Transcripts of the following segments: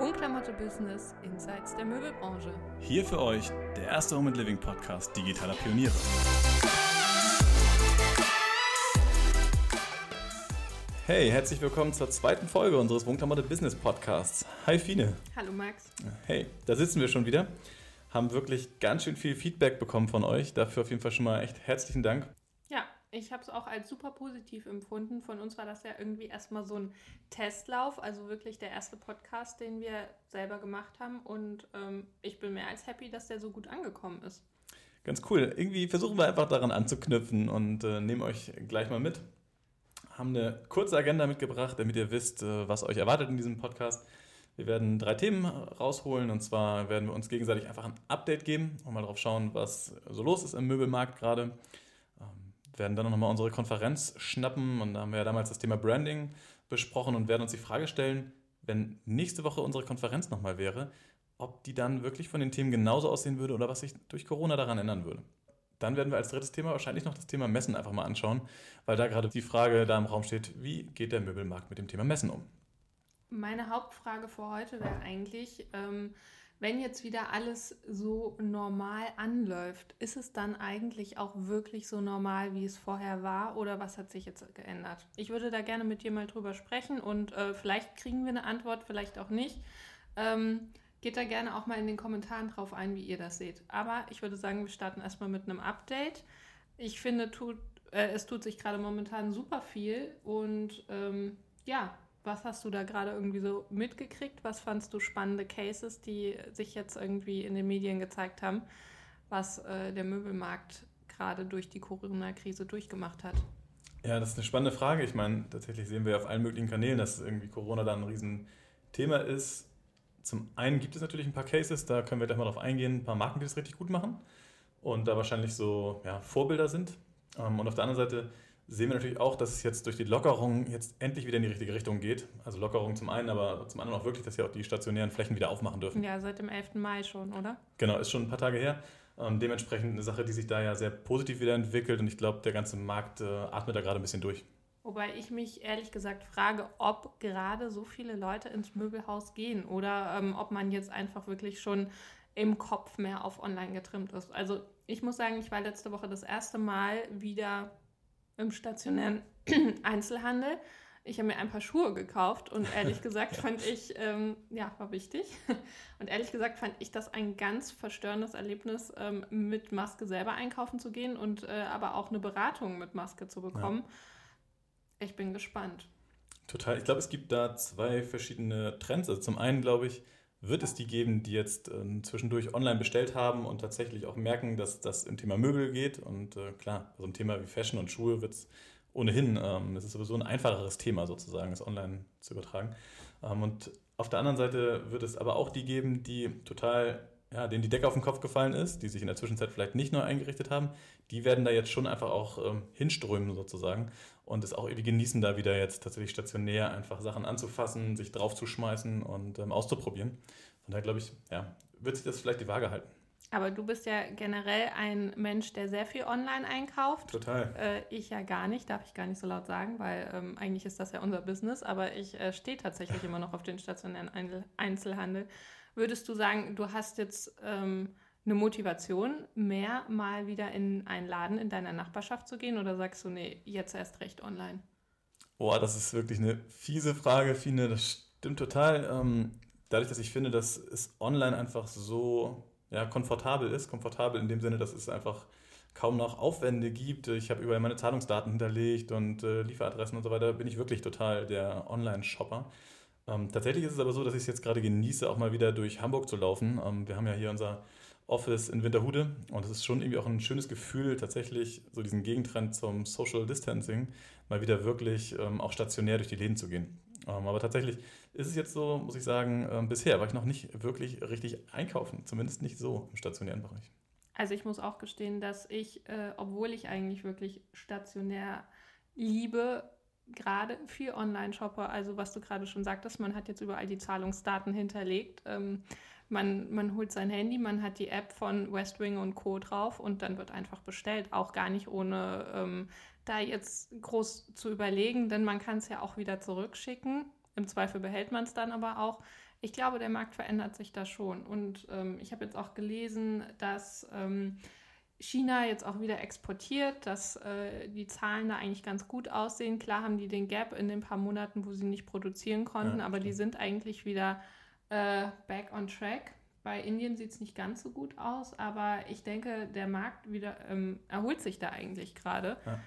Unklamotte Business Insights der Möbelbranche. Hier für euch der erste Home and Living Podcast digitaler Pioniere. Hey, herzlich willkommen zur zweiten Folge unseres Wohnklamotte Business Podcasts. Hi Fine. Hallo Max. Hey, da sitzen wir schon wieder. Haben wirklich ganz schön viel Feedback bekommen von euch. Dafür auf jeden Fall schon mal echt herzlichen Dank. Ich habe es auch als super positiv empfunden. Von uns war das ja irgendwie erstmal so ein Testlauf, also wirklich der erste Podcast, den wir selber gemacht haben. Und ähm, ich bin mehr als happy, dass der so gut angekommen ist. Ganz cool. Irgendwie versuchen wir einfach daran anzuknüpfen und äh, nehmen euch gleich mal mit. Haben eine kurze Agenda mitgebracht, damit ihr wisst, äh, was euch erwartet in diesem Podcast. Wir werden drei Themen rausholen und zwar werden wir uns gegenseitig einfach ein Update geben und mal drauf schauen, was so los ist im Möbelmarkt gerade werden dann nochmal unsere Konferenz schnappen und da haben wir ja damals das Thema Branding besprochen und werden uns die Frage stellen, wenn nächste Woche unsere Konferenz nochmal wäre, ob die dann wirklich von den Themen genauso aussehen würde oder was sich durch Corona daran ändern würde. Dann werden wir als drittes Thema wahrscheinlich noch das Thema Messen einfach mal anschauen, weil da gerade die Frage da im Raum steht, wie geht der Möbelmarkt mit dem Thema Messen um? Meine Hauptfrage für heute wäre eigentlich, ähm, wenn jetzt wieder alles so normal anläuft, ist es dann eigentlich auch wirklich so normal, wie es vorher war oder was hat sich jetzt geändert? Ich würde da gerne mit dir mal drüber sprechen und äh, vielleicht kriegen wir eine Antwort, vielleicht auch nicht. Ähm, geht da gerne auch mal in den Kommentaren drauf ein, wie ihr das seht. Aber ich würde sagen, wir starten erstmal mit einem Update. Ich finde, tut, äh, es tut sich gerade momentan super viel und ähm, ja, was hast du da gerade irgendwie so mitgekriegt? Was fandst du spannende Cases, die sich jetzt irgendwie in den Medien gezeigt haben, was äh, der Möbelmarkt gerade durch die Corona-Krise durchgemacht hat? Ja, das ist eine spannende Frage. Ich meine, tatsächlich sehen wir auf allen möglichen Kanälen, dass irgendwie Corona da ein Riesenthema ist. Zum einen gibt es natürlich ein paar Cases, da können wir gleich mal drauf eingehen, ein paar Marken, die das richtig gut machen und da wahrscheinlich so ja, Vorbilder sind. Ähm, und auf der anderen Seite sehen wir natürlich auch, dass es jetzt durch die Lockerung jetzt endlich wieder in die richtige Richtung geht. Also Lockerung zum einen, aber zum anderen auch wirklich, dass ja auch die stationären Flächen wieder aufmachen dürfen. Ja, seit dem 11. Mai schon, oder? Genau, ist schon ein paar Tage her. Ähm, dementsprechend eine Sache, die sich da ja sehr positiv wieder entwickelt und ich glaube, der ganze Markt äh, atmet da gerade ein bisschen durch. Wobei ich mich ehrlich gesagt frage, ob gerade so viele Leute ins Möbelhaus gehen oder ähm, ob man jetzt einfach wirklich schon im Kopf mehr auf online getrimmt ist. Also ich muss sagen, ich war letzte Woche das erste Mal wieder im stationären Einzelhandel. Ich habe mir ein paar Schuhe gekauft und ehrlich gesagt fand ich, ähm, ja, war wichtig. Und ehrlich gesagt fand ich das ein ganz verstörendes Erlebnis, ähm, mit Maske selber einkaufen zu gehen und äh, aber auch eine Beratung mit Maske zu bekommen. Ja. Ich bin gespannt. Total. Ich glaube, es gibt da zwei verschiedene Trends. Also zum einen, glaube ich, wird es die geben, die jetzt äh, zwischendurch online bestellt haben und tatsächlich auch merken, dass das im Thema Möbel geht. Und äh, klar, so ein Thema wie Fashion und Schuhe wird es ohnehin, ähm, es ist sowieso ein einfacheres Thema sozusagen, es online zu übertragen. Ähm, und auf der anderen Seite wird es aber auch die geben, die total ja, denen die Decke auf den Kopf gefallen ist, die sich in der Zwischenzeit vielleicht nicht neu eingerichtet haben, die werden da jetzt schon einfach auch ähm, hinströmen sozusagen und es auch irgendwie genießen, da wieder jetzt tatsächlich stationär einfach Sachen anzufassen, sich draufzuschmeißen und ähm, auszuprobieren. Von daher glaube ich, ja, wird sich das vielleicht die Waage halten. Aber du bist ja generell ein Mensch, der sehr viel online einkauft. Total. Äh, ich ja gar nicht, darf ich gar nicht so laut sagen, weil ähm, eigentlich ist das ja unser Business, aber ich äh, stehe tatsächlich immer noch auf den stationären Einzelhandel. Würdest du sagen, du hast jetzt ähm, eine Motivation, mehr mal wieder in einen Laden in deiner Nachbarschaft zu gehen oder sagst du, nee, jetzt erst recht online? Boah, das ist wirklich eine fiese Frage, Fine, das stimmt total. Ähm, dadurch, dass ich finde, dass es online einfach so ja, komfortabel ist, komfortabel in dem Sinne, dass es einfach kaum noch Aufwände gibt. Ich habe überall meine Zahlungsdaten hinterlegt und äh, Lieferadressen und so weiter, bin ich wirklich total der Online-Shopper. Ähm, tatsächlich ist es aber so, dass ich es jetzt gerade genieße, auch mal wieder durch Hamburg zu laufen. Ähm, wir haben ja hier unser Office in Winterhude und es ist schon irgendwie auch ein schönes Gefühl, tatsächlich so diesen Gegentrend zum Social Distancing mal wieder wirklich ähm, auch stationär durch die Läden zu gehen. Ähm, aber tatsächlich ist es jetzt so, muss ich sagen, ähm, bisher war ich noch nicht wirklich richtig einkaufen, zumindest nicht so im stationären Bereich. Also ich muss auch gestehen, dass ich, äh, obwohl ich eigentlich wirklich stationär liebe, gerade für Online-Shopper, also was du gerade schon sagtest, man hat jetzt überall die Zahlungsdaten hinterlegt. Ähm, man, man holt sein Handy, man hat die App von Westwing und Co. drauf und dann wird einfach bestellt, auch gar nicht ohne ähm, da jetzt groß zu überlegen, denn man kann es ja auch wieder zurückschicken. im Zweifel behält man es dann aber auch. Ich glaube, der Markt verändert sich da schon. Und ähm, ich habe jetzt auch gelesen, dass ähm, China jetzt auch wieder exportiert, dass äh, die Zahlen da eigentlich ganz gut aussehen. Klar haben die den Gap in den paar Monaten, wo sie nicht produzieren konnten, ja, aber die sind eigentlich wieder äh, back on track. Bei Indien sieht es nicht ganz so gut aus, aber ich denke, der Markt wieder ähm, erholt sich da eigentlich gerade. Ja.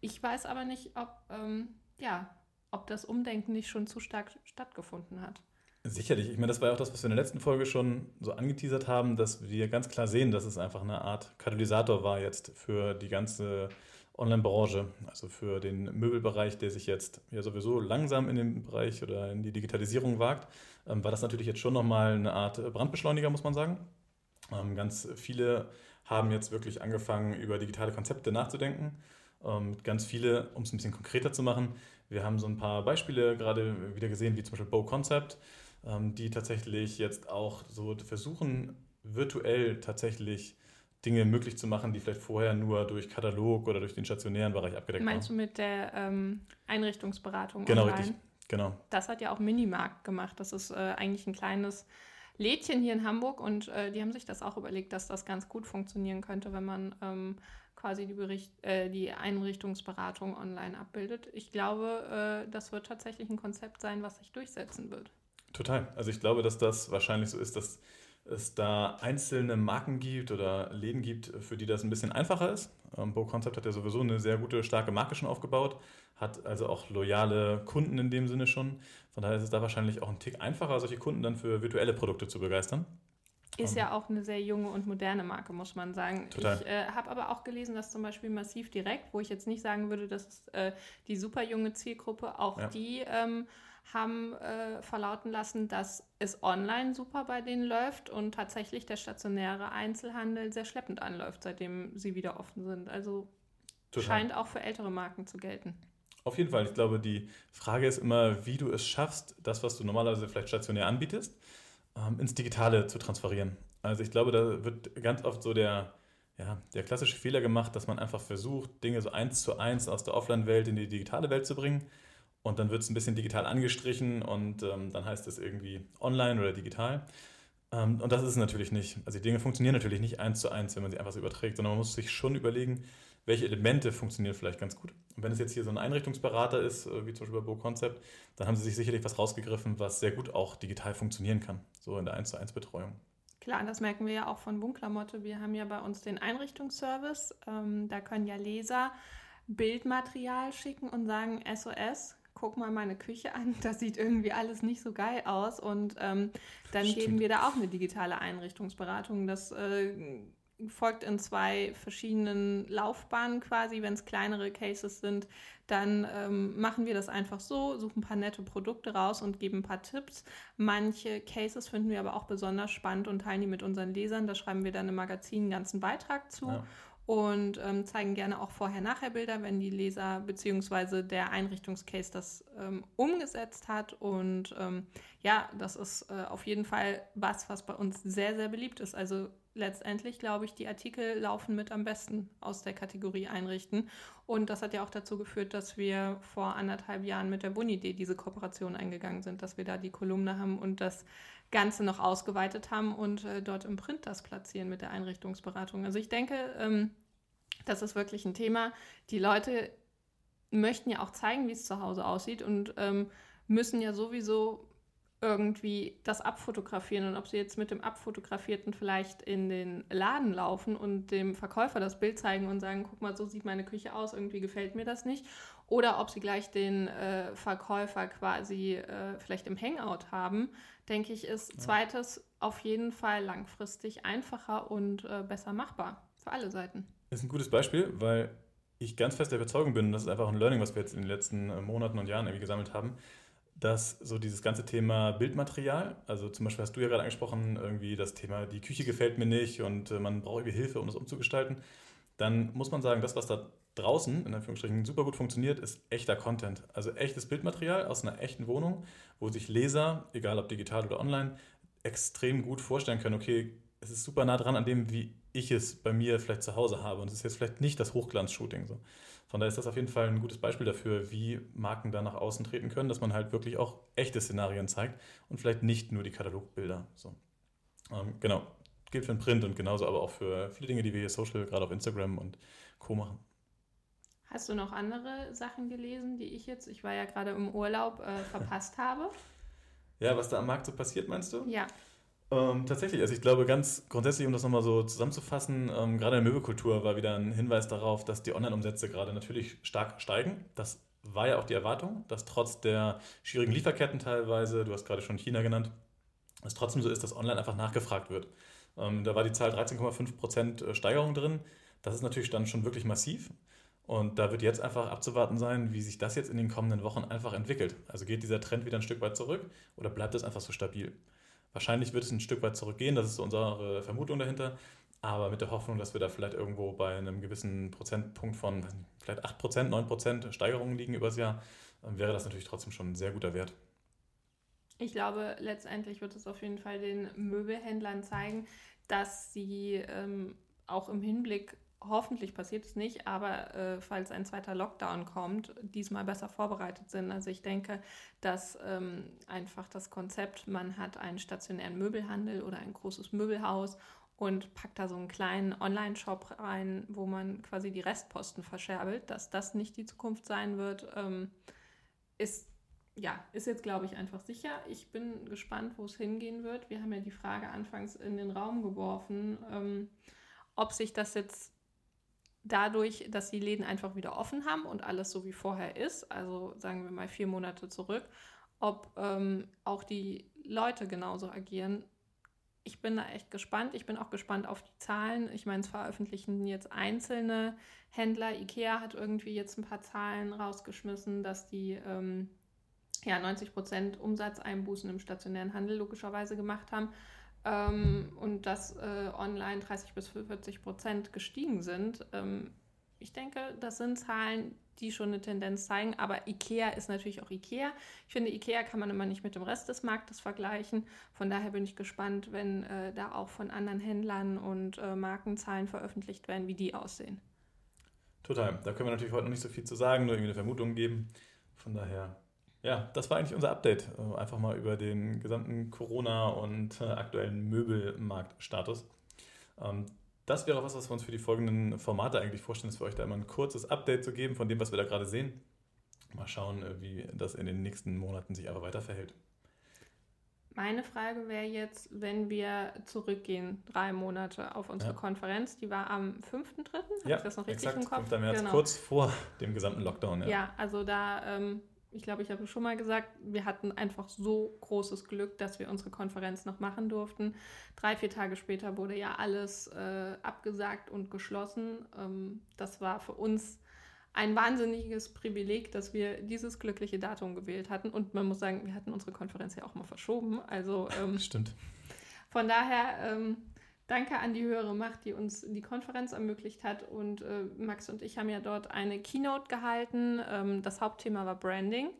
Ich weiß aber nicht, ob, ähm, ja, ob das Umdenken nicht schon zu stark stattgefunden hat. Sicherlich. Ich meine, das war ja auch das, was wir in der letzten Folge schon so angeteasert haben, dass wir ganz klar sehen, dass es einfach eine Art Katalysator war jetzt für die ganze Online-Branche, also für den Möbelbereich, der sich jetzt ja sowieso langsam in den Bereich oder in die Digitalisierung wagt, ähm, war das natürlich jetzt schon nochmal eine Art Brandbeschleuniger, muss man sagen. Ähm, ganz viele haben jetzt wirklich angefangen, über digitale Konzepte nachzudenken. Ähm, ganz viele, um es ein bisschen konkreter zu machen, wir haben so ein paar Beispiele gerade wieder gesehen, wie zum Beispiel Bow Concept die tatsächlich jetzt auch so versuchen, virtuell tatsächlich Dinge möglich zu machen, die vielleicht vorher nur durch Katalog oder durch den stationären Bereich abgedeckt Meinst waren. Meinst du mit der ähm, Einrichtungsberatung Genau, online? richtig. Genau. Das hat ja auch Minimarkt gemacht. Das ist äh, eigentlich ein kleines Lädchen hier in Hamburg und äh, die haben sich das auch überlegt, dass das ganz gut funktionieren könnte, wenn man ähm, quasi die, Bericht, äh, die Einrichtungsberatung online abbildet. Ich glaube, äh, das wird tatsächlich ein Konzept sein, was sich durchsetzen wird. Total. Also ich glaube, dass das wahrscheinlich so ist, dass es da einzelne Marken gibt oder Läden gibt, für die das ein bisschen einfacher ist. Ähm, Bo Concept hat ja sowieso eine sehr gute, starke Marke schon aufgebaut, hat also auch loyale Kunden in dem Sinne schon. Von daher ist es da wahrscheinlich auch ein Tick einfacher, solche Kunden dann für virtuelle Produkte zu begeistern. Ist ja auch eine sehr junge und moderne Marke, muss man sagen. Total. Ich äh, habe aber auch gelesen, dass zum Beispiel Massiv Direkt, wo ich jetzt nicht sagen würde, dass äh, die super junge Zielgruppe, auch ja. die ähm, haben äh, verlauten lassen, dass es online super bei denen läuft und tatsächlich der stationäre Einzelhandel sehr schleppend anläuft, seitdem sie wieder offen sind. Also Total. scheint auch für ältere Marken zu gelten. Auf jeden Fall. Ich glaube, die Frage ist immer, wie du es schaffst, das, was du normalerweise vielleicht stationär anbietest, ähm, ins Digitale zu transferieren. Also ich glaube, da wird ganz oft so der, ja, der klassische Fehler gemacht, dass man einfach versucht, Dinge so eins zu eins aus der Offline-Welt in die digitale Welt zu bringen und dann wird es ein bisschen digital angestrichen und ähm, dann heißt es irgendwie online oder digital. Ähm, und das ist es natürlich nicht. Also die Dinge funktionieren natürlich nicht eins zu eins, wenn man sie einfach so überträgt, sondern man muss sich schon überlegen, welche Elemente funktionieren vielleicht ganz gut. Und wenn es jetzt hier so ein Einrichtungsberater ist, äh, wie zum Beispiel bei Bo Concept, dann haben sie sich sicherlich was rausgegriffen, was sehr gut auch digital funktionieren kann, so in der 1 zu 1 Betreuung. Klar, das merken wir ja auch von Wohnklamotte. Wir haben ja bei uns den Einrichtungsservice. Ähm, da können ja Leser Bildmaterial schicken und sagen SOS, guck mal meine Küche an, das sieht irgendwie alles nicht so geil aus. Und ähm, dann Stimmt. geben wir da auch eine digitale Einrichtungsberatung. Das äh, folgt in zwei verschiedenen Laufbahnen quasi. Wenn es kleinere Cases sind, dann ähm, machen wir das einfach so, suchen ein paar nette Produkte raus und geben ein paar Tipps. Manche Cases finden wir aber auch besonders spannend und teilen die mit unseren Lesern. Da schreiben wir dann im Magazin einen ganzen Beitrag zu. Ja und ähm, zeigen gerne auch Vorher-Nachher-Bilder, wenn die Leser bzw. der Einrichtungscase das ähm, umgesetzt hat. Und ähm, ja, das ist äh, auf jeden Fall was, was bei uns sehr, sehr beliebt ist. Also letztendlich glaube ich, die Artikel laufen mit am besten aus der Kategorie Einrichten. Und das hat ja auch dazu geführt, dass wir vor anderthalb Jahren mit der Buni.de diese Kooperation eingegangen sind, dass wir da die Kolumne haben und das Ganze noch ausgeweitet haben und äh, dort im Print das platzieren mit der Einrichtungsberatung. Also ich denke, ähm, das ist wirklich ein Thema. Die Leute möchten ja auch zeigen, wie es zu Hause aussieht und ähm, müssen ja sowieso irgendwie das abfotografieren und ob sie jetzt mit dem abfotografierten vielleicht in den Laden laufen und dem Verkäufer das Bild zeigen und sagen, guck mal, so sieht meine Küche aus, irgendwie gefällt mir das nicht. Oder ob sie gleich den äh, Verkäufer quasi äh, vielleicht im Hangout haben, denke ich, ist ja. zweites auf jeden Fall langfristig einfacher und äh, besser machbar für alle Seiten. Das ist ein gutes Beispiel, weil ich ganz fest der Überzeugung bin, und das ist einfach ein Learning, was wir jetzt in den letzten äh, Monaten und Jahren irgendwie gesammelt haben, dass so dieses ganze Thema Bildmaterial, also zum Beispiel hast du ja gerade angesprochen, irgendwie das Thema, die Küche gefällt mir nicht und äh, man braucht irgendwie Hilfe, um das umzugestalten, dann muss man sagen, das, was da draußen in Anführungsstrichen super gut funktioniert, ist echter Content. Also echtes Bildmaterial aus einer echten Wohnung, wo sich Leser, egal ob digital oder online, extrem gut vorstellen können, okay, es ist super nah dran an dem, wie ich es bei mir vielleicht zu Hause habe. Und es ist jetzt vielleicht nicht das Hochglanz-Shooting. So. Von daher ist das auf jeden Fall ein gutes Beispiel dafür, wie Marken da nach außen treten können, dass man halt wirklich auch echte Szenarien zeigt und vielleicht nicht nur die Katalogbilder. So. Ähm, genau, gilt für den Print und genauso aber auch für viele Dinge, die wir hier social, gerade auf Instagram und Co. machen. Hast du noch andere Sachen gelesen, die ich jetzt, ich war ja gerade im Urlaub, äh, verpasst habe? Ja, was da am Markt so passiert, meinst du? Ja. Ähm, tatsächlich, also ich glaube ganz grundsätzlich, um das nochmal so zusammenzufassen, ähm, gerade in der Möbelkultur war wieder ein Hinweis darauf, dass die Online-Umsätze gerade natürlich stark steigen. Das war ja auch die Erwartung, dass trotz der schwierigen Lieferketten teilweise, du hast gerade schon China genannt, es trotzdem so ist, dass online einfach nachgefragt wird. Ähm, da war die Zahl 13,5% äh, Steigerung drin. Das ist natürlich dann schon wirklich massiv. Und da wird jetzt einfach abzuwarten sein, wie sich das jetzt in den kommenden Wochen einfach entwickelt. Also geht dieser Trend wieder ein Stück weit zurück oder bleibt es einfach so stabil? Wahrscheinlich wird es ein Stück weit zurückgehen, das ist unsere Vermutung dahinter. Aber mit der Hoffnung, dass wir da vielleicht irgendwo bei einem gewissen Prozentpunkt von vielleicht 8%, 9% Steigerungen liegen übers Jahr, wäre das natürlich trotzdem schon ein sehr guter Wert. Ich glaube, letztendlich wird es auf jeden Fall den Möbelhändlern zeigen, dass sie ähm, auch im Hinblick hoffentlich passiert es nicht, aber äh, falls ein zweiter Lockdown kommt, diesmal besser vorbereitet sind. Also ich denke, dass ähm, einfach das Konzept, man hat einen stationären Möbelhandel oder ein großes Möbelhaus und packt da so einen kleinen Online-Shop rein, wo man quasi die Restposten verscherbelt, dass das nicht die Zukunft sein wird, ähm, ist ja, ist jetzt, glaube ich, einfach sicher. Ich bin gespannt, wo es hingehen wird. Wir haben ja die Frage anfangs in den Raum geworfen, ähm, ob sich das jetzt dadurch, dass die Läden einfach wieder offen haben und alles so wie vorher ist, also sagen wir mal vier Monate zurück, ob ähm, auch die Leute genauso agieren. Ich bin da echt gespannt. Ich bin auch gespannt auf die Zahlen. Ich meine, es veröffentlichen jetzt einzelne Händler. IKEA hat irgendwie jetzt ein paar Zahlen rausgeschmissen, dass die ähm, ja, 90 Prozent Umsatzeinbußen im stationären Handel logischerweise gemacht haben ähm, und dass äh, online 30 bis 40 Prozent gestiegen sind. Ähm, ich denke, das sind Zahlen, die schon eine Tendenz zeigen, aber IKEA ist natürlich auch IKEA. Ich finde, IKEA kann man immer nicht mit dem Rest des Marktes vergleichen. Von daher bin ich gespannt, wenn äh, da auch von anderen Händlern und äh, Markenzahlen veröffentlicht werden, wie die aussehen. Total. Da können wir natürlich heute noch nicht so viel zu sagen, nur irgendwie eine Vermutung geben. Von daher ja, das war eigentlich unser Update. Äh, einfach mal über den gesamten Corona- und äh, aktuellen Möbelmarktstatus. Ähm, das wäre was, was wir uns für die folgenden Formate eigentlich vorstellen, ist für euch da immer ein kurzes Update zu geben von dem, was wir da gerade sehen. Mal schauen, äh, wie das in den nächsten Monaten sich aber weiter verhält. Meine Frage wäre jetzt, wenn wir zurückgehen, drei Monate auf unsere ja. Konferenz, die war am 5.3., habe ja, ich das noch richtig exakt, im Kopf? 5. März, genau. kurz vor dem gesamten Lockdown. Ja, ja also da ähm, ich glaube, ich habe schon mal gesagt, wir hatten einfach so großes Glück, dass wir unsere Konferenz noch machen durften. Drei, vier Tage später wurde ja alles äh, abgesagt und geschlossen. Ähm, das war für uns ein wahnsinniges Privileg, dass wir dieses glückliche Datum gewählt hatten. Und man muss sagen, wir hatten unsere Konferenz ja auch mal verschoben. Also ähm, stimmt. Von daher ähm, Danke an die höhere Macht, die uns die Konferenz ermöglicht hat. Und äh, Max und ich haben ja dort eine Keynote gehalten. Ähm, das Hauptthema war Branding.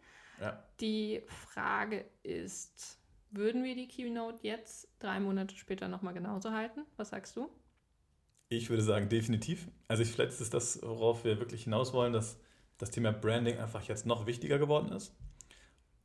Ja. Die Frage ist, würden wir die Keynote jetzt drei Monate später nochmal genauso halten? Was sagst du? Ich würde sagen, definitiv. Also ich, vielleicht ist das, worauf wir wirklich hinaus wollen, dass das Thema Branding einfach jetzt noch wichtiger geworden ist.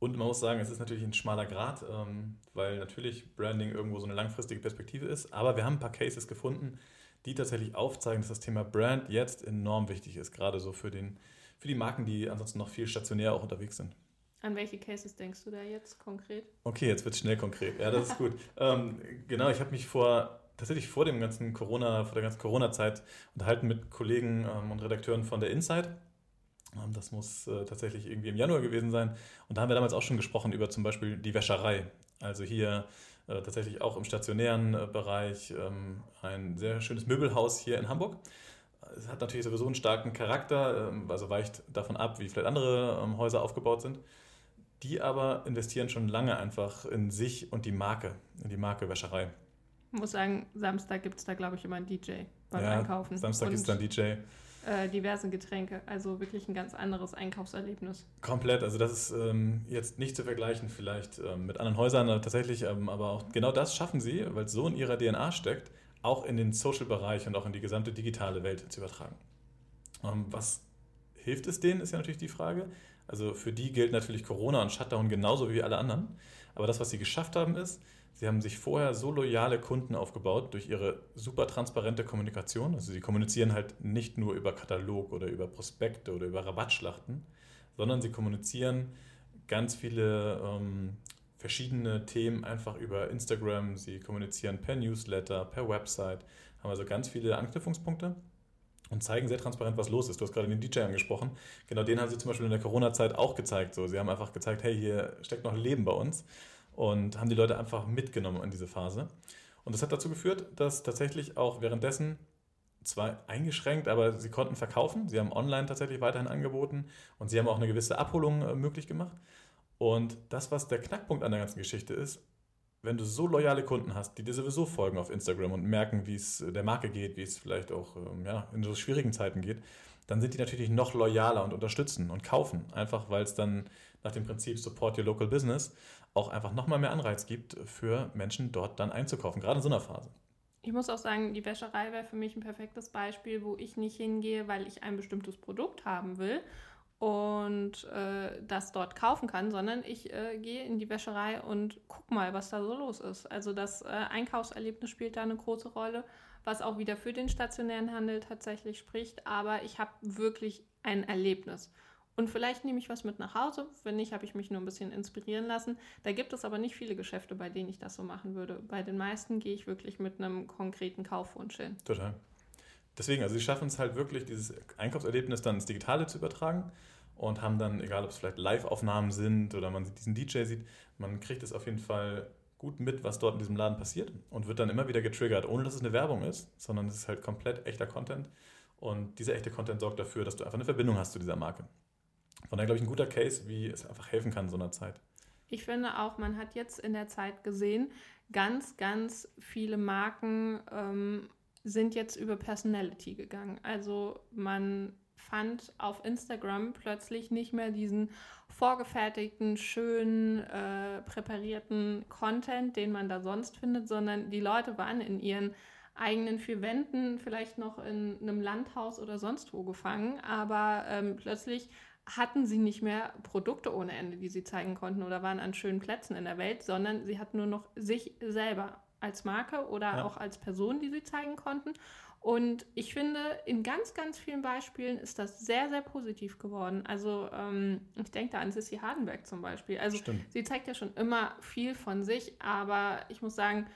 Und man muss sagen, es ist natürlich ein schmaler Grad, ähm, weil natürlich Branding irgendwo so eine langfristige Perspektive ist. Aber wir haben ein paar Cases gefunden, die tatsächlich aufzeigen, dass das Thema Brand jetzt enorm wichtig ist, gerade so für, den, für die Marken, die ansonsten noch viel stationär auch unterwegs sind. An welche Cases denkst du da jetzt konkret? Okay, jetzt wird es schnell konkret. Ja, das ist gut. ähm, genau, ich habe mich vor tatsächlich vor dem ganzen Corona, vor der ganzen Corona-Zeit unterhalten mit Kollegen ähm, und Redakteuren von der Insight ähm, das muss äh, tatsächlich irgendwie im Januar gewesen sein. Und da haben wir damals auch schon gesprochen über zum Beispiel die Wäscherei. Also hier äh, tatsächlich auch im stationären äh, Bereich ähm, ein sehr schönes Möbelhaus hier in Hamburg. Es hat natürlich sowieso einen starken Charakter, ähm, also weicht davon ab, wie vielleicht andere ähm, Häuser aufgebaut sind. Die aber investieren schon lange einfach in sich und die Marke, in die Marke Wäscherei. Ich muss sagen, Samstag gibt es da, glaube ich, immer einen DJ beim ja, Einkaufen. Samstag ist dann DJ. Äh, diverse Getränke. Also wirklich ein ganz anderes Einkaufserlebnis. Komplett. Also das ist ähm, jetzt nicht zu vergleichen vielleicht ähm, mit anderen Häusern tatsächlich, ähm, aber auch genau das schaffen sie, weil es so in ihrer DNA steckt, auch in den Social-Bereich und auch in die gesamte digitale Welt zu übertragen. Ähm, was hilft es denen, ist ja natürlich die Frage. Also für die gilt natürlich Corona und Shutdown genauso wie alle anderen. Aber das, was sie geschafft haben, ist, sie haben sich vorher so loyale Kunden aufgebaut durch ihre super transparente Kommunikation. Also sie kommunizieren halt nicht nur über Katalog oder über Prospekte oder über Rabattschlachten, sondern sie kommunizieren ganz viele ähm, verschiedene Themen einfach über Instagram. Sie kommunizieren per Newsletter, per Website, haben also ganz viele Anknüpfungspunkte und zeigen sehr transparent, was los ist. Du hast gerade den DJ angesprochen. Genau den haben sie zum Beispiel in der Corona-Zeit auch gezeigt. So, sie haben einfach gezeigt, hey, hier steckt noch Leben bei uns und haben die Leute einfach mitgenommen in diese Phase. Und das hat dazu geführt, dass tatsächlich auch währenddessen zwar eingeschränkt, aber sie konnten verkaufen. Sie haben online tatsächlich weiterhin angeboten und sie haben auch eine gewisse Abholung äh, möglich gemacht. Und das, was der Knackpunkt an der ganzen Geschichte ist, wenn du so loyale Kunden hast, die dir sowieso folgen auf Instagram und merken, wie es der Marke geht, wie es vielleicht auch ähm, ja, in so schwierigen Zeiten geht, dann sind die natürlich noch loyaler und unterstützen und kaufen. Einfach weil es dann nach dem Prinzip Support Your Local Business auch einfach nochmal mehr Anreiz gibt, für Menschen dort dann einzukaufen, gerade in so einer Phase. Ich muss auch sagen, die Wäscherei wäre für mich ein perfektes Beispiel, wo ich nicht hingehe, weil ich ein bestimmtes Produkt haben will und äh, das dort kaufen kann, sondern ich äh, gehe in die Wäscherei und guck mal, was da so los ist. Also das äh, Einkaufserlebnis spielt da eine große Rolle, was auch wieder für den stationären Handel tatsächlich spricht. Aber ich habe wirklich ein Erlebnis. Und vielleicht nehme ich was mit nach Hause. Wenn nicht, habe ich mich nur ein bisschen inspirieren lassen. Da gibt es aber nicht viele Geschäfte, bei denen ich das so machen würde. Bei den meisten gehe ich wirklich mit einem konkreten Kaufwunsch hin. Total. Deswegen, also sie schaffen es halt wirklich, dieses Einkaufserlebnis dann ins Digitale zu übertragen und haben dann, egal ob es vielleicht Live-Aufnahmen sind oder man diesen DJ sieht, man kriegt es auf jeden Fall gut mit, was dort in diesem Laden passiert und wird dann immer wieder getriggert, ohne dass es eine Werbung ist, sondern es ist halt komplett echter Content. Und dieser echte Content sorgt dafür, dass du einfach eine Verbindung hast zu dieser Marke. Von daher glaube ich ein guter Case, wie es einfach helfen kann in so einer Zeit. Ich finde auch, man hat jetzt in der Zeit gesehen, ganz, ganz viele Marken ähm, sind jetzt über Personality gegangen. Also man fand auf Instagram plötzlich nicht mehr diesen vorgefertigten, schön äh, präparierten Content, den man da sonst findet, sondern die Leute waren in ihren eigenen vier Wänden, vielleicht noch in einem Landhaus oder sonst wo gefangen, aber ähm, plötzlich hatten sie nicht mehr Produkte ohne Ende, die sie zeigen konnten oder waren an schönen Plätzen in der Welt, sondern sie hatten nur noch sich selber als Marke oder ja. auch als Person, die sie zeigen konnten. Und ich finde, in ganz, ganz vielen Beispielen ist das sehr, sehr positiv geworden. Also ähm, ich denke da an Sissy Hardenberg zum Beispiel. Also Stimmt. sie zeigt ja schon immer viel von sich, aber ich muss sagen,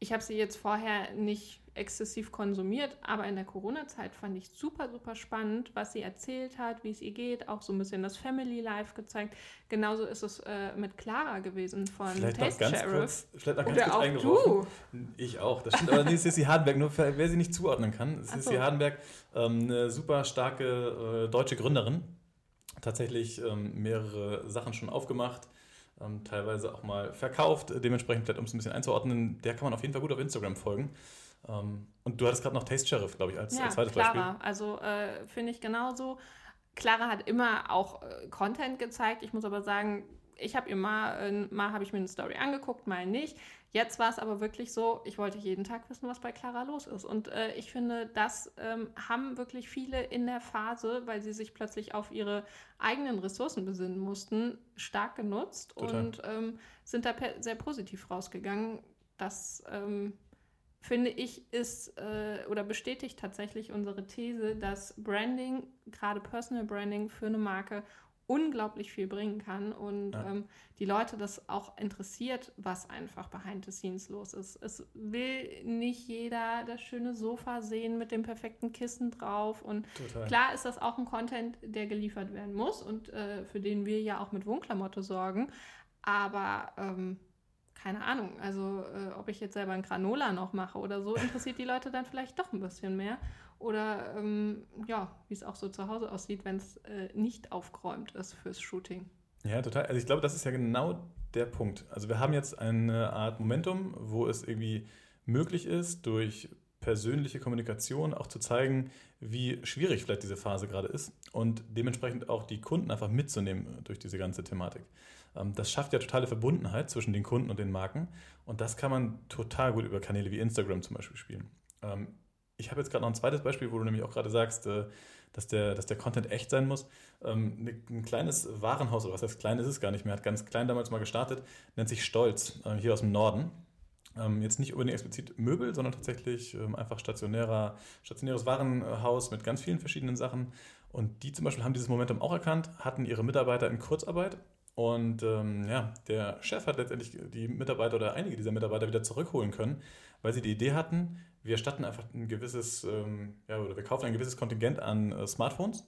ich habe sie jetzt vorher nicht exzessiv konsumiert, aber in der Corona-Zeit fand ich super, super spannend, was sie erzählt hat, wie es ihr geht, auch so ein bisschen das Family Life gezeigt. Genauso ist es äh, mit Clara gewesen von vielleicht Taste ganz Sheriff. Kurz, vielleicht noch ganz Oder kurz auch du. Ich auch, das stimmt, aber nee, Sissy Hardenberg, nur für, wer sie nicht zuordnen kann. Sissy so. Hardenberg, ähm, eine super starke äh, deutsche Gründerin, tatsächlich ähm, mehrere Sachen schon aufgemacht. Ähm, teilweise auch mal verkauft, dementsprechend, vielleicht um es ein bisschen einzuordnen, der kann man auf jeden Fall gut auf Instagram folgen. Ähm, und du hattest gerade noch Taste Sheriff, glaube ich, als, ja, als zweites Clara. Beispiel. Also äh, finde ich genauso. Clara hat immer auch äh, Content gezeigt. Ich muss aber sagen, ich habe immer, äh, mal habe ich mir eine Story angeguckt, mal nicht. Jetzt war es aber wirklich so, ich wollte jeden Tag wissen, was bei Clara los ist. Und äh, ich finde, das ähm, haben wirklich viele in der Phase, weil sie sich plötzlich auf ihre eigenen Ressourcen besinnen mussten, stark genutzt Total. und ähm, sind da sehr positiv rausgegangen. Das ähm, finde ich, ist äh, oder bestätigt tatsächlich unsere These, dass Branding, gerade Personal Branding für eine Marke unglaublich viel bringen kann und ja. ähm, die Leute das auch interessiert, was einfach behind the scenes los ist. Es will nicht jeder das schöne Sofa sehen mit dem perfekten Kissen drauf und Total. klar ist das auch ein Content, der geliefert werden muss und äh, für den wir ja auch mit Wohnklamotte sorgen, aber ähm, keine Ahnung, also äh, ob ich jetzt selber ein Granola noch mache oder so, interessiert die Leute dann vielleicht doch ein bisschen mehr. Oder ähm, ja, wie es auch so zu Hause aussieht, wenn es äh, nicht aufgeräumt ist fürs Shooting. Ja, total. Also ich glaube, das ist ja genau der Punkt. Also wir haben jetzt eine Art Momentum, wo es irgendwie möglich ist, durch persönliche Kommunikation, auch zu zeigen, wie schwierig vielleicht diese Phase gerade ist und dementsprechend auch die Kunden einfach mitzunehmen durch diese ganze Thematik. Ähm, das schafft ja totale Verbundenheit zwischen den Kunden und den Marken und das kann man total gut über Kanäle wie Instagram zum Beispiel spielen. Ähm, ich habe jetzt gerade noch ein zweites Beispiel, wo du nämlich auch gerade sagst, äh, dass der, dass der Content echt sein muss. Ähm, ne, ein kleines Warenhaus, oder was heißt klein ist es gar nicht mehr, hat ganz klein damals mal gestartet, nennt sich Stolz, äh, hier aus dem Norden. Ähm, jetzt nicht unbedingt explizit Möbel, sondern tatsächlich ähm, einfach stationärer, stationäres Warenhaus mit ganz vielen verschiedenen Sachen. Und die zum Beispiel haben dieses Momentum auch erkannt, hatten ihre Mitarbeiter in Kurzarbeit und ähm, ja, der Chef hat letztendlich die Mitarbeiter oder einige dieser Mitarbeiter wieder zurückholen können, weil sie die Idee hatten, wir erstatten einfach ein gewisses, ähm, ja, oder wir kaufen ein gewisses Kontingent an äh, Smartphones,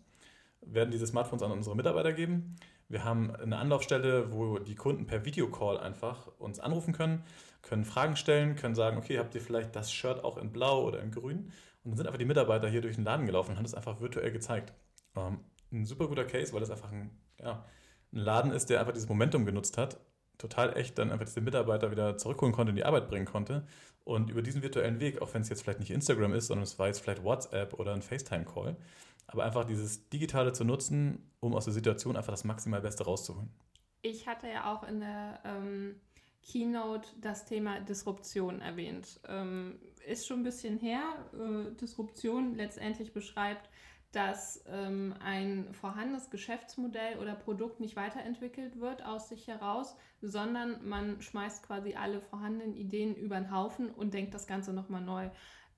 werden diese Smartphones an unsere Mitarbeiter geben. Wir haben eine Anlaufstelle, wo die Kunden per Videocall einfach uns anrufen können, können Fragen stellen, können sagen, okay, habt ihr vielleicht das Shirt auch in Blau oder in Grün? Und dann sind einfach die Mitarbeiter hier durch den Laden gelaufen und haben das einfach virtuell gezeigt. Ähm, ein super guter Case, weil das einfach ein, ja, ein Laden ist, der einfach dieses Momentum genutzt hat, total echt dann einfach diese Mitarbeiter wieder zurückholen konnte, in die Arbeit bringen konnte. Und über diesen virtuellen Weg, auch wenn es jetzt vielleicht nicht Instagram ist, sondern es war jetzt vielleicht WhatsApp oder ein FaceTime-Call, aber einfach dieses Digitale zu nutzen, um aus der Situation einfach das maximal Beste rauszuholen. Ich hatte ja auch in der ähm, Keynote das Thema Disruption erwähnt. Ähm, ist schon ein bisschen her. Äh, Disruption letztendlich beschreibt, dass ähm, ein vorhandenes Geschäftsmodell oder Produkt nicht weiterentwickelt wird aus sich heraus, sondern man schmeißt quasi alle vorhandenen Ideen über den Haufen und denkt das Ganze nochmal neu.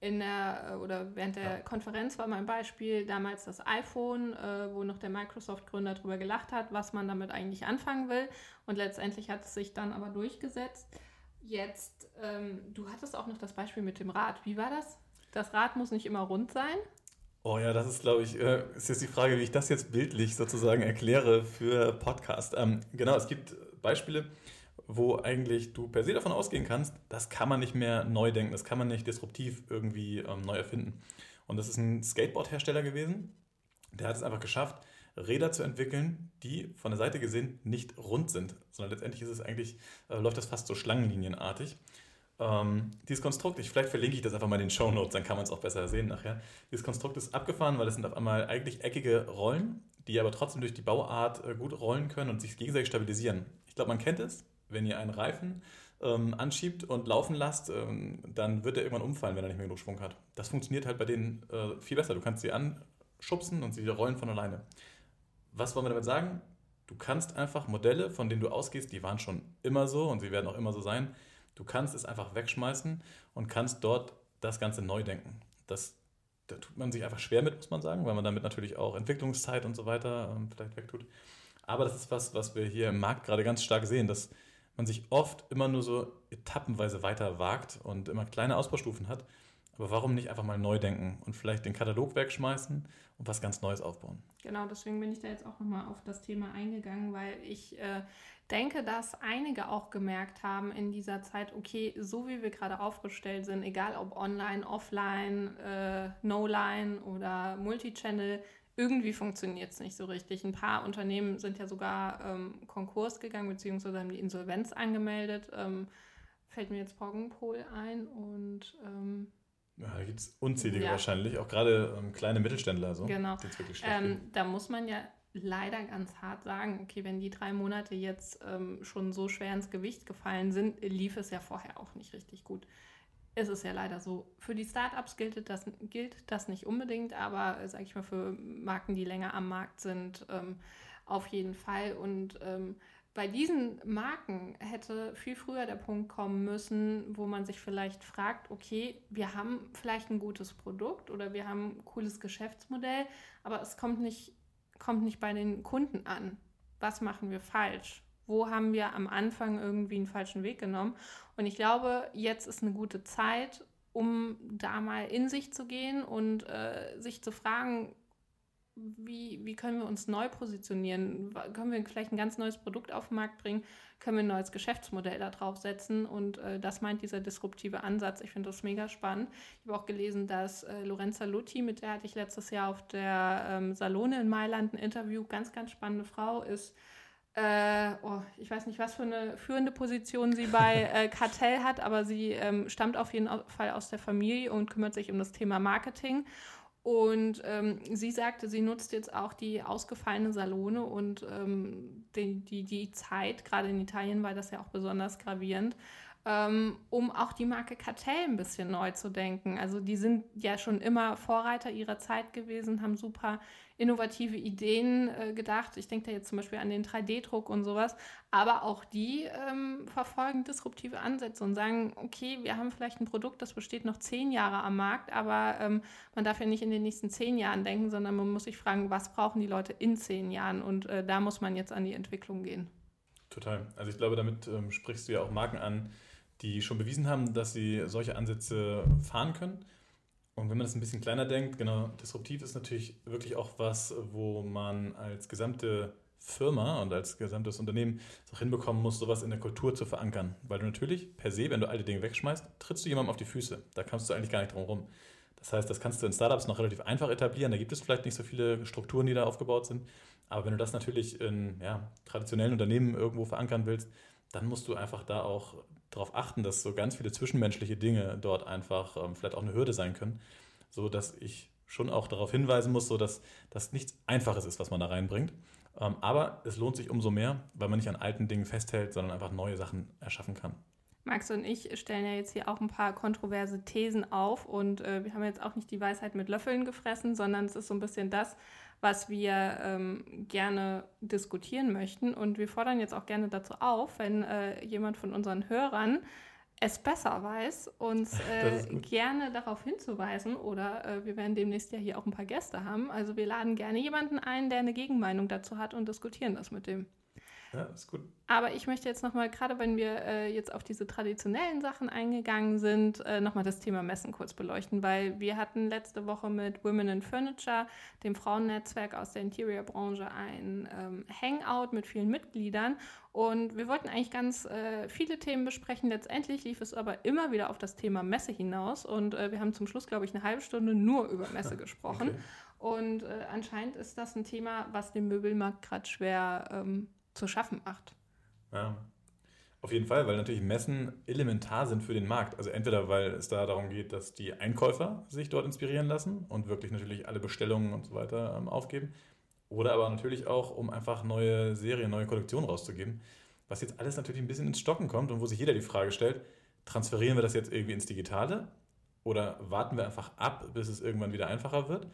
In der äh, oder während der ja. Konferenz war mein Beispiel damals das iPhone, äh, wo noch der Microsoft-Gründer darüber gelacht hat, was man damit eigentlich anfangen will. Und letztendlich hat es sich dann aber durchgesetzt. Jetzt, ähm, du hattest auch noch das Beispiel mit dem Rad. Wie war das? Das Rad muss nicht immer rund sein. Oh ja, das ist, glaube ich, äh, ist jetzt die Frage, wie ich das jetzt bildlich sozusagen erkläre für Podcast. Ähm, genau, es gibt Beispiele, wo eigentlich du per se davon ausgehen kannst, das kann man nicht mehr neu denken, das kann man nicht disruptiv irgendwie ähm, neu erfinden. Und das ist ein Skateboard-Hersteller gewesen, der hat es einfach geschafft, Räder zu entwickeln, die von der Seite gesehen nicht rund sind, sondern letztendlich ist es eigentlich, äh, läuft das fast so schlangenlinienartig. Ähm, dieses Konstrukt, ich, vielleicht verlinke ich das einfach mal in den Show Notes, dann kann man es auch besser sehen nachher. Dieses Konstrukt ist abgefahren, weil es sind auf einmal eigentlich eckige Rollen, die aber trotzdem durch die Bauart äh, gut rollen können und sich gegenseitig stabilisieren. Ich glaube, man kennt es, wenn ihr einen Reifen ähm, anschiebt und laufen lasst, ähm, dann wird er irgendwann umfallen, wenn er nicht mehr genug Schwung hat. Das funktioniert halt bei denen äh, viel besser. Du kannst sie anschubsen und sie rollen von alleine. Was wollen wir damit sagen? Du kannst einfach Modelle, von denen du ausgehst, die waren schon immer so und sie werden auch immer so sein, Du kannst es einfach wegschmeißen und kannst dort das Ganze neu denken. Das, da tut man sich einfach schwer mit, muss man sagen, weil man damit natürlich auch Entwicklungszeit und so weiter ähm, vielleicht wegtut. Aber das ist was, was wir hier im Markt gerade ganz stark sehen, dass man sich oft immer nur so etappenweise weiter wagt und immer kleine Ausbaustufen hat. Aber warum nicht einfach mal neu denken und vielleicht den Katalog wegschmeißen und was ganz Neues aufbauen? Genau, deswegen bin ich da jetzt auch nochmal auf das Thema eingegangen, weil ich äh, denke, dass einige auch gemerkt haben in dieser Zeit, okay, so wie wir gerade aufgestellt sind, egal ob online, offline, äh, no-line oder Multichannel, irgendwie funktioniert es nicht so richtig. Ein paar Unternehmen sind ja sogar ähm, Konkurs gegangen, beziehungsweise haben die Insolvenz angemeldet. Ähm, fällt mir jetzt Poggenpol ein und ähm, ja, da gibt es unzählige ja. wahrscheinlich, auch gerade ähm, kleine Mittelständler. So, genau. Ähm, da muss man ja leider ganz hart sagen, okay, wenn die drei Monate jetzt ähm, schon so schwer ins Gewicht gefallen sind, lief es ja vorher auch nicht richtig gut. Es ist ja leider so. Für die Startups gilt das, gilt das nicht unbedingt, aber sage ich mal, für Marken, die länger am Markt sind, ähm, auf jeden Fall. Und ähm, bei diesen Marken hätte viel früher der Punkt kommen müssen, wo man sich vielleicht fragt, okay, wir haben vielleicht ein gutes Produkt oder wir haben ein cooles Geschäftsmodell, aber es kommt nicht kommt nicht bei den Kunden an. Was machen wir falsch? Wo haben wir am Anfang irgendwie einen falschen Weg genommen? Und ich glaube, jetzt ist eine gute Zeit, um da mal in sich zu gehen und äh, sich zu fragen, wie, wie können wir uns neu positionieren? Können wir vielleicht ein ganz neues Produkt auf den Markt bringen? Können wir ein neues Geschäftsmodell da drauf setzen? Und äh, das meint dieser disruptive Ansatz. Ich finde das mega spannend. Ich habe auch gelesen, dass äh, Lorenza Lutti, mit der hatte ich letztes Jahr auf der ähm, Salone in Mailand ein Interview, ganz, ganz spannende Frau, ist äh, oh, ich weiß nicht, was für eine führende Position sie bei äh, Kartell hat, aber sie ähm, stammt auf jeden Fall aus der Familie und kümmert sich um das Thema Marketing. Und ähm, sie sagte, sie nutzt jetzt auch die ausgefallene Salone und ähm, die, die, die Zeit, gerade in Italien war das ja auch besonders gravierend, um auch die Marke Kartell ein bisschen neu zu denken. Also die sind ja schon immer Vorreiter ihrer Zeit gewesen, haben super innovative Ideen äh, gedacht. Ich denke da jetzt zum Beispiel an den 3D-Druck und sowas. Aber auch die ähm, verfolgen disruptive Ansätze und sagen, okay, wir haben vielleicht ein Produkt, das besteht noch zehn Jahre am Markt, aber ähm, man darf ja nicht in den nächsten zehn Jahren denken, sondern man muss sich fragen, was brauchen die Leute in zehn Jahren? Und äh, da muss man jetzt an die Entwicklung gehen. Total. Also ich glaube, damit ähm, sprichst du ja auch Marken an, die schon bewiesen haben, dass sie solche Ansätze fahren können. Und wenn man das ein bisschen kleiner denkt, genau, disruptiv ist natürlich wirklich auch was, wo man als gesamte Firma und als gesamtes Unternehmen es auch hinbekommen muss, sowas in der Kultur zu verankern. Weil du natürlich per se, wenn du alte Dinge wegschmeißt, trittst du jemandem auf die Füße. Da kannst du eigentlich gar nicht drum rum. Das heißt, das kannst du in Startups noch relativ einfach etablieren. Da gibt es vielleicht nicht so viele Strukturen, die da aufgebaut sind. Aber wenn du das natürlich in ja, traditionellen Unternehmen irgendwo verankern willst, dann musst du einfach da auch darauf achten, dass so ganz viele zwischenmenschliche Dinge dort einfach ähm, vielleicht auch eine Hürde sein können, so dass ich schon auch darauf hinweisen muss, so dass das nichts Einfaches ist, was man da reinbringt. Ähm, aber es lohnt sich umso mehr, weil man nicht an alten Dingen festhält, sondern einfach neue Sachen erschaffen kann. Max und ich stellen ja jetzt hier auch ein paar kontroverse Thesen auf und äh, wir haben jetzt auch nicht die Weisheit mit Löffeln gefressen, sondern es ist so ein bisschen das, was wir ähm, gerne diskutieren möchten. Und wir fordern jetzt auch gerne dazu auf, wenn äh, jemand von unseren Hörern es besser weiß, uns äh, gerne darauf hinzuweisen. Oder äh, wir werden demnächst ja hier auch ein paar Gäste haben. Also wir laden gerne jemanden ein, der eine Gegenmeinung dazu hat und diskutieren das mit dem. Ja, ist gut. Aber ich möchte jetzt nochmal, gerade wenn wir äh, jetzt auf diese traditionellen Sachen eingegangen sind, äh, nochmal das Thema Messen kurz beleuchten, weil wir hatten letzte Woche mit Women in Furniture, dem Frauennetzwerk aus der Interior-Branche, ein ähm, Hangout mit vielen Mitgliedern und wir wollten eigentlich ganz äh, viele Themen besprechen. Letztendlich lief es aber immer wieder auf das Thema Messe hinaus und äh, wir haben zum Schluss, glaube ich, eine halbe Stunde nur über Messe gesprochen. Okay. Und äh, anscheinend ist das ein Thema, was dem Möbelmarkt gerade schwer ähm, zu schaffen macht. Ja, auf jeden Fall, weil natürlich Messen elementar sind für den Markt. Also entweder, weil es da darum geht, dass die Einkäufer sich dort inspirieren lassen und wirklich natürlich alle Bestellungen und so weiter ähm, aufgeben. Oder aber natürlich auch, um einfach neue Serien, neue Kollektionen rauszugeben. Was jetzt alles natürlich ein bisschen ins Stocken kommt und wo sich jeder die Frage stellt, transferieren wir das jetzt irgendwie ins Digitale oder warten wir einfach ab, bis es irgendwann wieder einfacher wird?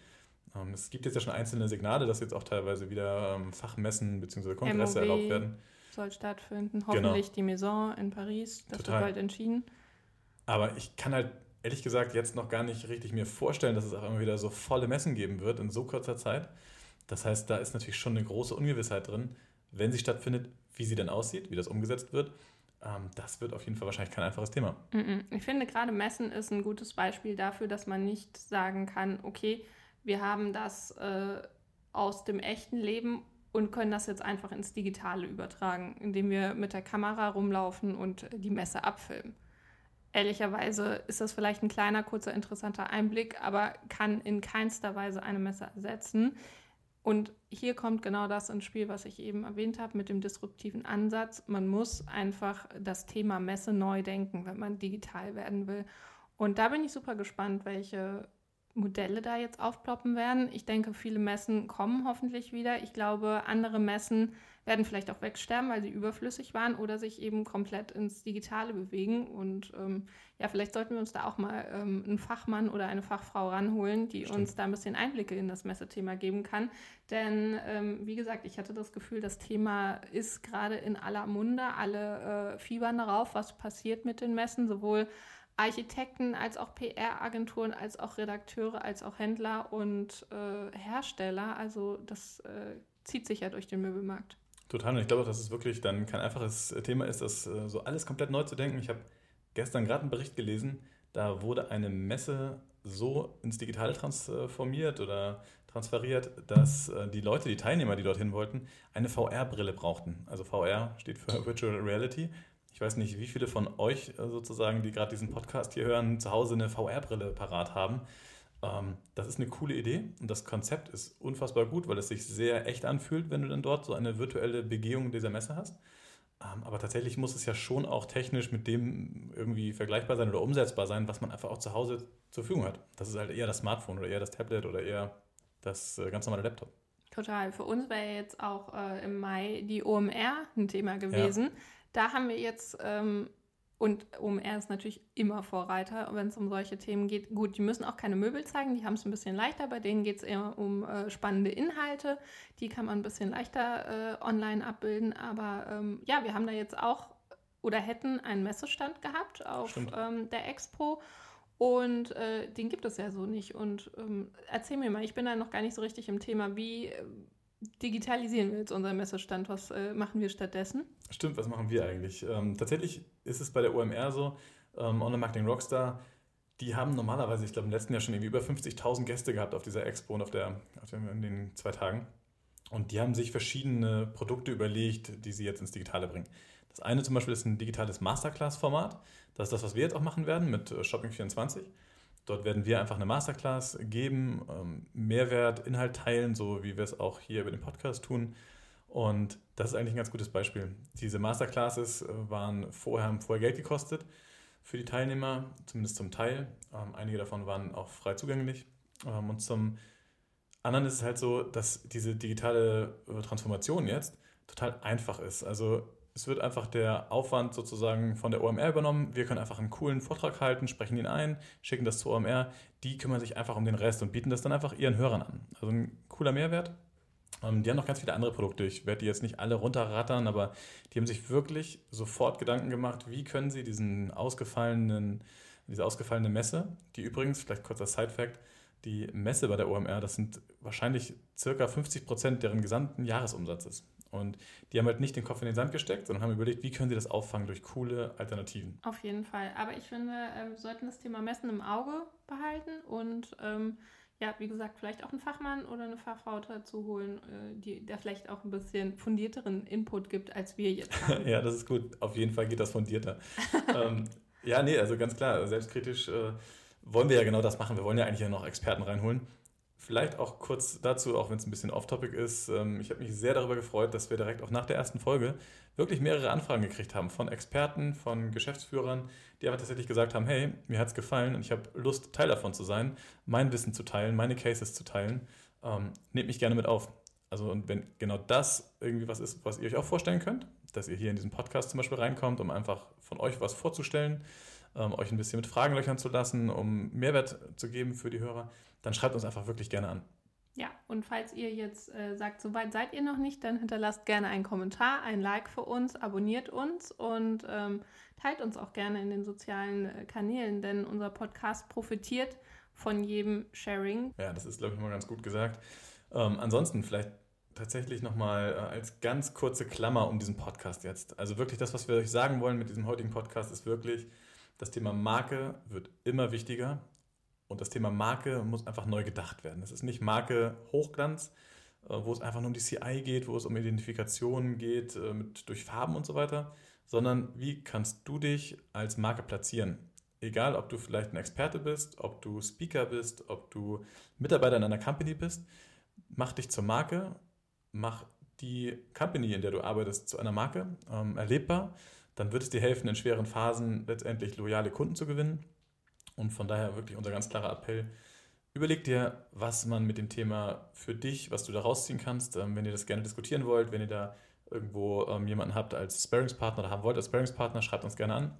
Ähm, es gibt jetzt ja schon einzelne Signale, dass jetzt auch teilweise wieder ähm, Fachmessen bzw. Kongresse MOB erlaubt werden. Soll stattfinden. Genau. Hoffentlich genau. die Maison in Paris. Das Total. wird bald entschieden. Aber ich kann halt ehrlich gesagt jetzt noch gar nicht richtig mir vorstellen, dass es auch immer wieder so volle Messen geben wird in so kurzer Zeit. Das heißt, da ist natürlich schon eine große Ungewissheit drin, wenn sie stattfindet, wie sie denn aussieht, wie das umgesetzt wird. Ähm, das wird auf jeden Fall wahrscheinlich kein einfaches Thema. Ich finde gerade Messen ist ein gutes Beispiel dafür, dass man nicht sagen kann, okay, wir haben das äh, aus dem echten Leben und können das jetzt einfach ins Digitale übertragen, indem wir mit der Kamera rumlaufen und die Messe abfilmen. Ehrlicherweise ist das vielleicht ein kleiner, kurzer, interessanter Einblick, aber kann in keinster Weise eine Messe ersetzen. Und hier kommt genau das ins Spiel, was ich eben erwähnt habe mit dem disruptiven Ansatz. Man muss einfach das Thema Messe neu denken, wenn man digital werden will. Und da bin ich super gespannt, welche Modelle da jetzt aufploppen werden. Ich denke, viele Messen kommen hoffentlich wieder. Ich glaube, andere Messen werden vielleicht auch wegsterben, weil sie überflüssig waren oder sich eben komplett ins Digitale bewegen. Und ähm, ja, vielleicht sollten wir uns da auch mal ähm, einen Fachmann oder eine Fachfrau ranholen, die Stimmt. uns da ein bisschen Einblicke in das Messethema geben kann. Denn ähm, wie gesagt, ich hatte das Gefühl, das Thema ist gerade in aller Munde. Alle äh, fiebern darauf, was passiert mit den Messen, sowohl Architekten als auch PR-Agenturen, als auch Redakteure, als auch Händler und äh, Hersteller. Also das äh, zieht sich ja durch den Möbelmarkt. Total. Und ich glaube, dass es wirklich dann kein einfaches Thema ist, das äh, so alles komplett neu zu denken. Ich habe gestern gerade einen Bericht gelesen, da wurde eine Messe so ins Digitale transformiert oder transferiert, dass äh, die Leute, die Teilnehmer, die dorthin wollten, eine VR-Brille brauchten. Also VR steht für Virtual Reality. Ich weiß nicht, wie viele von euch äh, sozusagen, die gerade diesen Podcast hier hören, zu Hause eine VR-Brille parat haben. Ähm, das ist eine coole Idee und das Konzept ist unfassbar gut, weil es sich sehr echt anfühlt, wenn du dann dort so eine virtuelle Begehung dieser Messe hast. Ähm, aber tatsächlich muss es ja schon auch technisch mit dem irgendwie vergleichbar sein oder umsetzbar sein, was man einfach auch zu Hause zur Verfügung hat. Das ist halt eher das Smartphone oder eher das Tablet oder eher das äh, ganz normale Laptop. Total. Für uns wäre jetzt auch äh, im Mai die OMR ein Thema gewesen. Ja. Da haben wir jetzt ähm, und OMR ist natürlich immer Vorreiter, wenn es um solche Themen geht. Gut, die müssen auch keine Möbel zeigen, die haben es ein bisschen leichter. Bei denen geht es eher um äh, spannende Inhalte. Die kann man ein bisschen leichter äh, online abbilden. Aber ähm, ja, wir haben da jetzt auch oder hätten einen Messestand gehabt auf ähm, der Expo. Und äh, den gibt es ja so nicht. Und ähm, erzähl mir mal, ich bin da noch gar nicht so richtig im Thema. Wie, digitalisieren wir jetzt unseren Messestand? Was äh, machen wir stattdessen? Stimmt, was machen wir eigentlich? Ähm, tatsächlich ist es bei der OMR so, ähm, Online Marketing Rockstar, die haben normalerweise, ich glaube im letzten Jahr schon irgendwie über 50.000 Gäste gehabt auf dieser Expo und auf der, auf der, in den zwei Tagen. Und die haben sich verschiedene Produkte überlegt, die sie jetzt ins Digitale bringen. Das eine zum Beispiel ist ein digitales Masterclass-Format. Das ist das, was wir jetzt auch machen werden mit äh, Shopping24. Dort werden wir einfach eine Masterclass geben, ähm, Mehrwert, Inhalt teilen, so wie wir es auch hier über den Podcast tun. Und das ist eigentlich ein ganz gutes Beispiel. Diese Masterclasses äh, waren vorher, haben vorher Geld gekostet für die Teilnehmer, zumindest zum Teil. Ähm, einige davon waren auch frei zugänglich. Ähm, und zum anderen ist es halt so, dass diese digitale äh, Transformation jetzt total einfach ist. Also es wird einfach der Aufwand sozusagen von der OMR übernommen. Wir können einfach einen coolen Vortrag halten, sprechen ihn ein, schicken das zur OMR. Die kümmern sich einfach um den Rest und bieten das dann einfach ihren Hörern an. Also ein cooler Mehrwert. Ähm, die haben noch ganz viele andere Produkte. Ich werde die jetzt nicht alle runterrattern, aber die haben sich wirklich sofort Gedanken gemacht, wie können sie diesen ausgefallenen, diese ausgefallene Messe, die übrigens, vielleicht kurzer Side-Fact, die Messe bei der OMR, das sind wahrscheinlich circa 50 Prozent deren gesamten Jahresumsatzes. Und die haben halt nicht den Kopf in den Sand gesteckt, sondern haben überlegt, wie können sie das auffangen durch coole Alternativen. Auf jeden Fall. Aber ich finde, äh, wir sollten das Thema Messen im Auge behalten und ähm, ja, wie gesagt, vielleicht auch einen Fachmann oder eine Fachfrau dazu holen, äh, die, der vielleicht auch ein bisschen fundierteren Input gibt, als wir jetzt haben. ja, das ist gut. Auf jeden Fall geht das fundierter. ähm, ja, nee, also ganz klar, selbstkritisch äh, wollen wir ja genau das machen. Wir wollen ja eigentlich ja noch Experten reinholen. Vielleicht auch kurz dazu, auch wenn es ein bisschen off-topic ist. Ähm, ich habe mich sehr darüber gefreut, dass wir direkt auch nach der ersten Folge wirklich mehrere Anfragen gekriegt haben von Experten, von Geschäftsführern, die aber tatsächlich gesagt haben, hey, mir hat es gefallen und ich habe Lust, Teil davon zu sein, mein Wissen zu teilen, meine Cases zu teilen. Ähm, nehmt mich gerne mit auf. Also und wenn genau das irgendwie was ist, was ihr euch auch vorstellen könnt, dass ihr hier in diesen Podcast zum Beispiel reinkommt, um einfach von euch was vorzustellen, ähm, euch ein bisschen mit Fragen löchern zu lassen, um Mehrwert zu geben für die Hörer, dann schreibt uns einfach wirklich gerne an. Ja, und falls ihr jetzt äh, sagt, soweit seid ihr noch nicht, dann hinterlasst gerne einen Kommentar, ein Like für uns, abonniert uns und ähm, teilt uns auch gerne in den sozialen äh, Kanälen, denn unser Podcast profitiert von jedem Sharing. Ja, das ist, glaube ich, mal ganz gut gesagt. Ähm, ansonsten vielleicht tatsächlich nochmal äh, als ganz kurze Klammer um diesen Podcast jetzt. Also wirklich das, was wir euch sagen wollen mit diesem heutigen Podcast, ist wirklich, das Thema Marke wird immer wichtiger. Und das Thema Marke muss einfach neu gedacht werden. Es ist nicht Marke Hochglanz, äh, wo es einfach nur um die CI geht, wo es um Identifikation geht, äh, mit, durch Farben und so weiter, sondern wie kannst du dich als Marke platzieren? Egal, ob du vielleicht ein Experte bist, ob du Speaker bist, ob du Mitarbeiter in einer Company bist, mach dich zur Marke, mach die Company, in der du arbeitest, zu einer Marke ähm, erlebbar. Dann wird es dir helfen, in schweren Phasen letztendlich loyale Kunden zu gewinnen und von daher wirklich unser ganz klarer Appell. Überleg dir, was man mit dem Thema für dich, was du da rausziehen kannst. Ähm, wenn ihr das gerne diskutieren wollt, wenn ihr da irgendwo ähm, jemanden habt als Sparingspartner oder haben wollt als Sparingspartner, schreibt uns gerne an.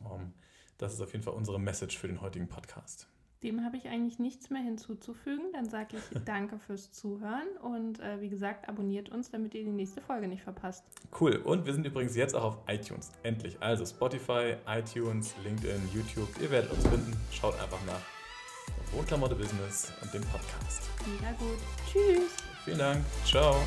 Ähm, das ist auf jeden Fall unsere Message für den heutigen Podcast. Dem habe ich eigentlich nichts mehr hinzuzufügen. Dann sage ich danke fürs Zuhören und äh, wie gesagt, abonniert uns, damit ihr die nächste Folge nicht verpasst. Cool. Und wir sind übrigens jetzt auch auf iTunes. Endlich. Also Spotify, iTunes, LinkedIn, YouTube. Ihr werdet uns finden. Schaut einfach nach Wohnklamotte Business und dem Podcast. Mega gut. Tschüss. Vielen Dank. Ciao.